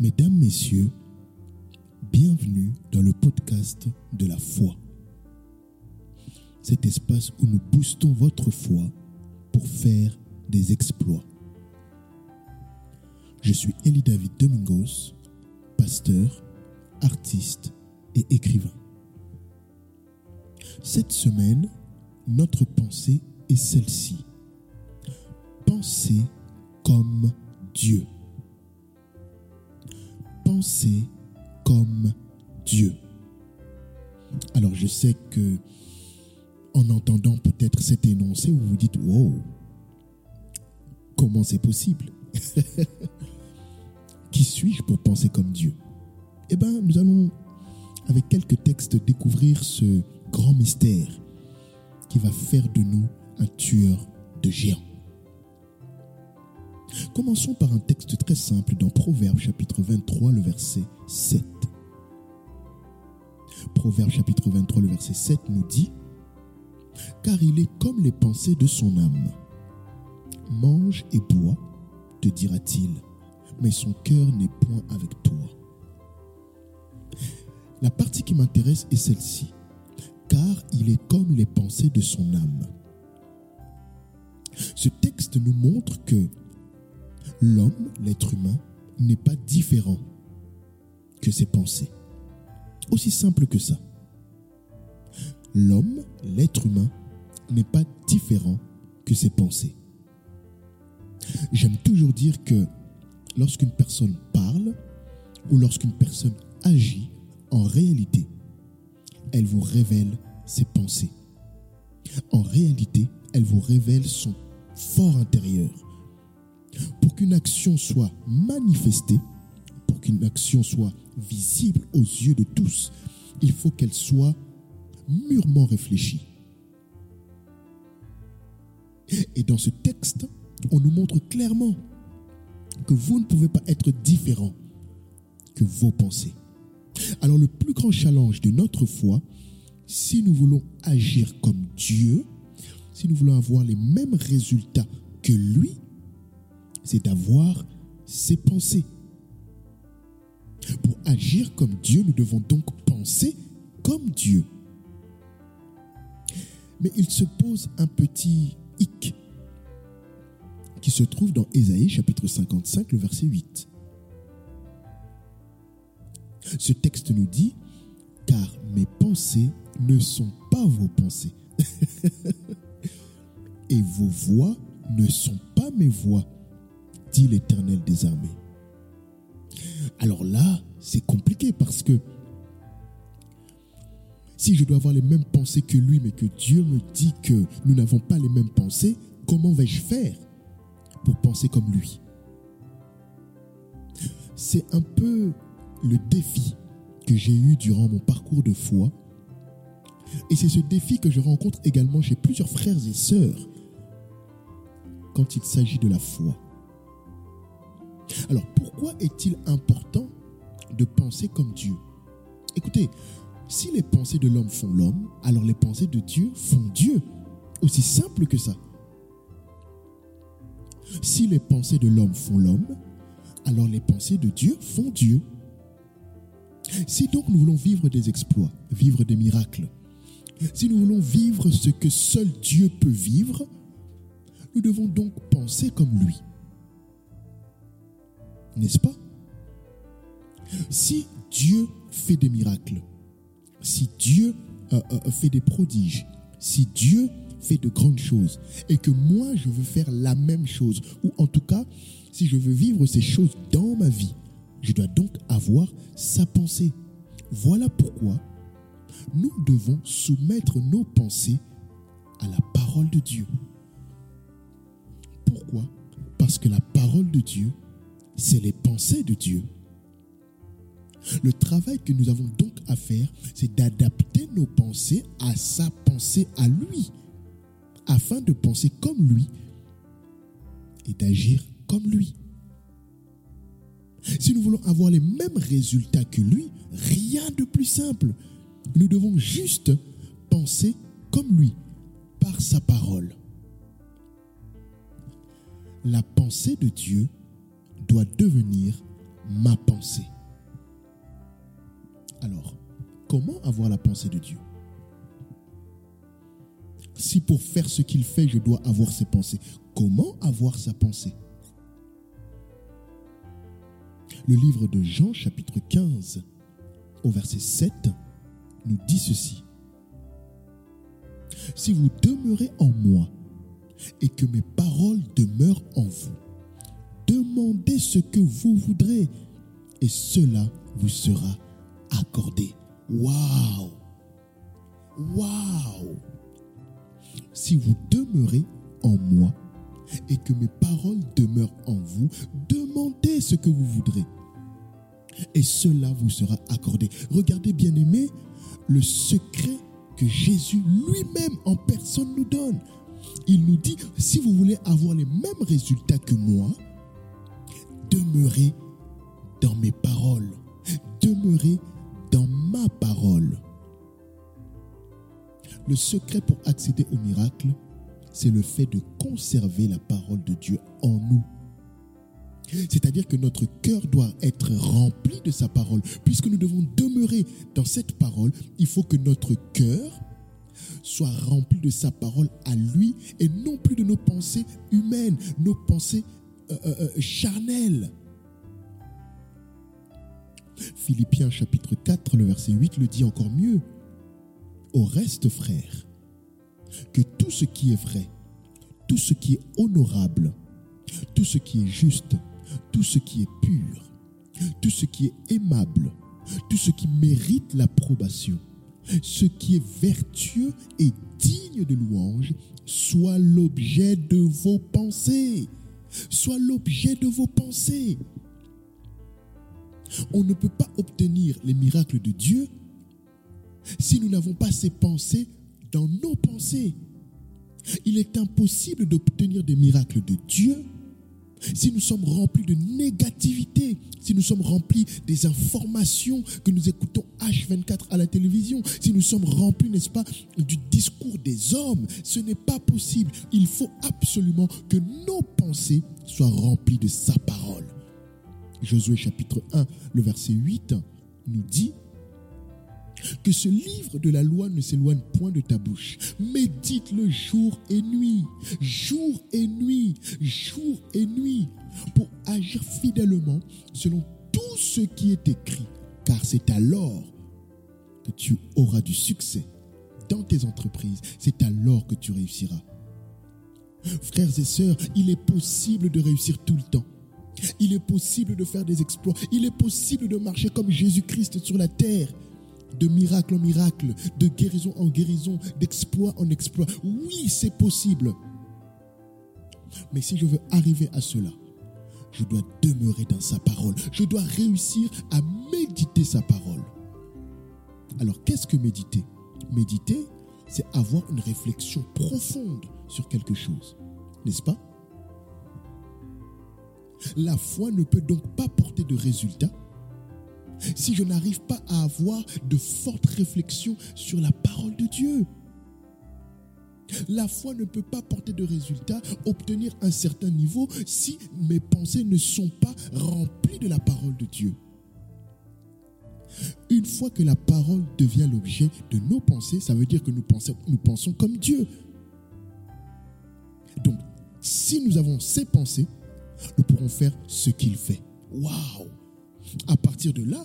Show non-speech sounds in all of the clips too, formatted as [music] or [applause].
Mesdames, Messieurs, bienvenue dans le podcast de la foi. Cet espace où nous boostons votre foi pour faire des exploits. Je suis Elie David Domingos, pasteur, artiste et écrivain. Cette semaine, notre pensée est celle-ci. Pensez comme Dieu. Pensez comme Dieu. Alors je sais que en entendant peut-être cet énoncé, vous vous dites, wow, comment c'est possible? [laughs] Qui suis-je pour penser comme Dieu? Eh bien, nous allons, avec quelques textes, découvrir ce grand mystère qui va faire de nous un tueur de géants. Commençons par un texte très simple dans Proverbe chapitre 23, le verset 7. Proverbe chapitre 23, le verset 7 nous dit, Car il est comme les pensées de son âme. Mange et bois, te dira-t-il, mais son cœur n'est point avec toi. La partie qui m'intéresse est celle-ci, car il est comme les pensées de son âme. Ce texte nous montre que l'homme, l'être humain, n'est pas différent que ses pensées. Aussi simple que ça. L'homme, l'être humain, n'est pas différent que ses pensées. J'aime toujours dire que lorsqu'une personne parle ou lorsqu'une personne agit, en réalité, elle vous révèle ses pensées. En réalité, elle vous révèle son fort intérieur. Pour qu'une action soit manifestée, pour qu'une action soit visible aux yeux de tous, il faut qu'elle soit mûrement réfléchie. Et dans ce texte, on nous montre clairement que vous ne pouvez pas être différent que vos pensées. Alors le plus grand challenge de notre foi, si nous voulons agir comme Dieu, si nous voulons avoir les mêmes résultats que lui, c'est d'avoir ses pensées. Pour agir comme Dieu, nous devons donc penser comme Dieu. Mais il se pose un petit hic qui se trouve dans Ésaïe chapitre 55, le verset 8. Ce texte nous dit, car mes pensées ne sont pas vos pensées. [laughs] Et vos voix ne sont pas mes voix, dit l'Éternel des. Alors là, c'est compliqué parce que si je dois avoir les mêmes pensées que lui, mais que Dieu me dit que nous n'avons pas les mêmes pensées, comment vais-je faire pour penser comme lui? C'est un peu le défi que j'ai eu durant mon parcours de foi. Et c'est ce défi que je rencontre également chez plusieurs frères et sœurs quand il s'agit de la foi. Pourquoi est-il important de penser comme Dieu? Écoutez, si les pensées de l'homme font l'homme, alors les pensées de Dieu font Dieu. Aussi simple que ça. Si les pensées de l'homme font l'homme, alors les pensées de Dieu font Dieu. Si donc nous voulons vivre des exploits, vivre des miracles, si nous voulons vivre ce que seul Dieu peut vivre, nous devons donc penser comme lui. N'est-ce pas? Si Dieu fait des miracles, si Dieu euh, euh, fait des prodiges, si Dieu fait de grandes choses et que moi je veux faire la même chose, ou en tout cas, si je veux vivre ces choses dans ma vie, je dois donc avoir sa pensée. Voilà pourquoi nous devons soumettre nos pensées à la parole de Dieu. Pourquoi? Parce que la parole de Dieu, c'est les pensées de Dieu. Le travail que nous avons donc à faire, c'est d'adapter nos pensées à sa pensée à lui, afin de penser comme lui et d'agir comme lui. Si nous voulons avoir les mêmes résultats que lui, rien de plus simple. Nous devons juste penser comme lui, par sa parole. La pensée de Dieu doit devenir ma pensée. Alors, comment avoir la pensée de Dieu? Si pour faire ce qu'il fait, je dois avoir ses pensées, comment avoir sa pensée? Le livre de Jean chapitre 15 au verset 7 nous dit ceci. Si vous demeurez en moi et que mes paroles demeurent en vous, demandez ce que vous voudrez et cela vous sera accordé. Waouh! Waouh! Si vous demeurez en moi et que mes paroles demeurent en vous, demandez ce que vous voudrez et cela vous sera accordé. Regardez bien aimé, le secret que Jésus lui-même en personne nous donne. Il nous dit, si vous voulez avoir les mêmes résultats que moi, demeurez dans mes paroles. Demeurez dans ma parole. Le secret pour accéder au miracle, c'est le fait de conserver la parole de Dieu en nous. C'est-à-dire que notre cœur doit être rempli de sa parole. Puisque nous devons demeurer dans cette parole, il faut que notre cœur soit rempli de sa parole à lui et non plus de nos pensées humaines, nos pensées euh, euh, charnelles. Philippiens chapitre 4, le verset 8 le dit encore mieux. Au reste, frères, que tout ce qui est vrai, tout ce qui est honorable, tout ce qui est juste, tout ce qui est pur, tout ce qui est aimable, tout ce qui mérite l'approbation, ce qui est vertueux et digne de louange, soit l'objet de vos pensées. Soit l'objet de vos pensées. On ne peut pas obtenir les miracles de Dieu si nous n'avons pas ces pensées dans nos pensées. Il est impossible d'obtenir des miracles de Dieu si nous sommes remplis de négativité, si nous sommes remplis des informations que nous écoutons H24 à la télévision, si nous sommes remplis, n'est-ce pas, du discours des hommes, ce n'est pas possible. Il faut absolument que nos pensées soient remplies de sa parole. Josué chapitre 1, le verset 8 nous dit, que ce livre de la loi ne s'éloigne point de ta bouche. Médite-le jour et nuit, jour et nuit, jour et nuit, pour agir fidèlement selon tout ce qui est écrit. Car c'est alors que tu auras du succès dans tes entreprises. C'est alors que tu réussiras. Frères et sœurs, il est possible de réussir tout le temps. Il est possible de faire des exploits. Il est possible de marcher comme Jésus-Christ sur la terre de miracle en miracle, de guérison en guérison, d'exploit en exploit. Oui, c'est possible. Mais si je veux arriver à cela, je dois demeurer dans sa parole. Je dois réussir à méditer sa parole. Alors, qu'est-ce que méditer? Méditer, c'est avoir une réflexion profonde sur quelque chose. N'est-ce pas? La foi ne peut donc pas porter de résultats si je n'arrive pas à avoir de fortes réflexions sur la parole de Dieu. La foi ne peut pas porter de résultats, obtenir un certain niveau si mes pensées ne sont pas remplies de la parole de Dieu. Une fois que la parole devient l'objet de nos pensées, ça veut dire que nous pensons, comme Dieu. Donc, si nous avons ces pensées, nous pourrons faire ce qu'il fait. Waouh à partir de là,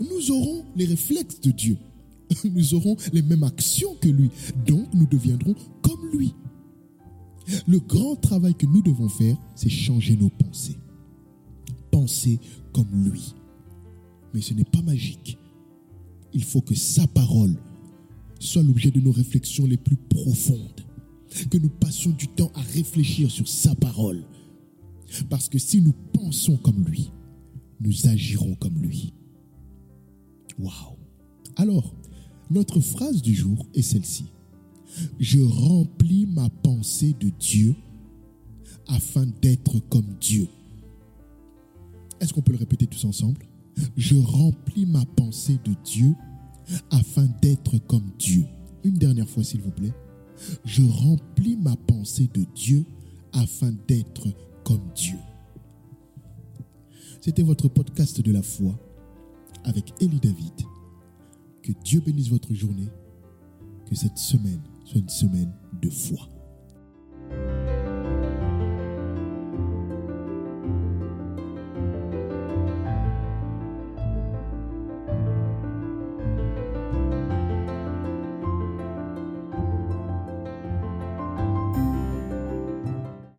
nous aurons les réflexes de Dieu. [laughs] Nous aurons les mêmes actions que lui. Donc, nous deviendrons comme lui. Le grand travail que nous devons faire, c'est changer nos pensées. Penser comme lui. Mais ce n'est pas magique. Il faut que sa parole soit l'objet de nos réflexions les plus profondes. Que nous passions du temps à réfléchir sur sa parole. Parce que si nous pensons comme lui, nous agirons comme lui. Waouh! Alors, notre phrase du jour est celle-ci. Je remplis ma pensée de Dieu afin d'être comme Dieu. Est-ce qu'on peut le répéter tous ensemble? Je remplis ma pensée de Dieu afin d'être comme Dieu. Une dernière fois, s'il vous plaît. Je remplis ma pensée de Dieu afin d'être comme Dieu. C'était votre podcast de la foi avec Elie David. Que Dieu bénisse votre journée. Que cette semaine soit une semaine de foi.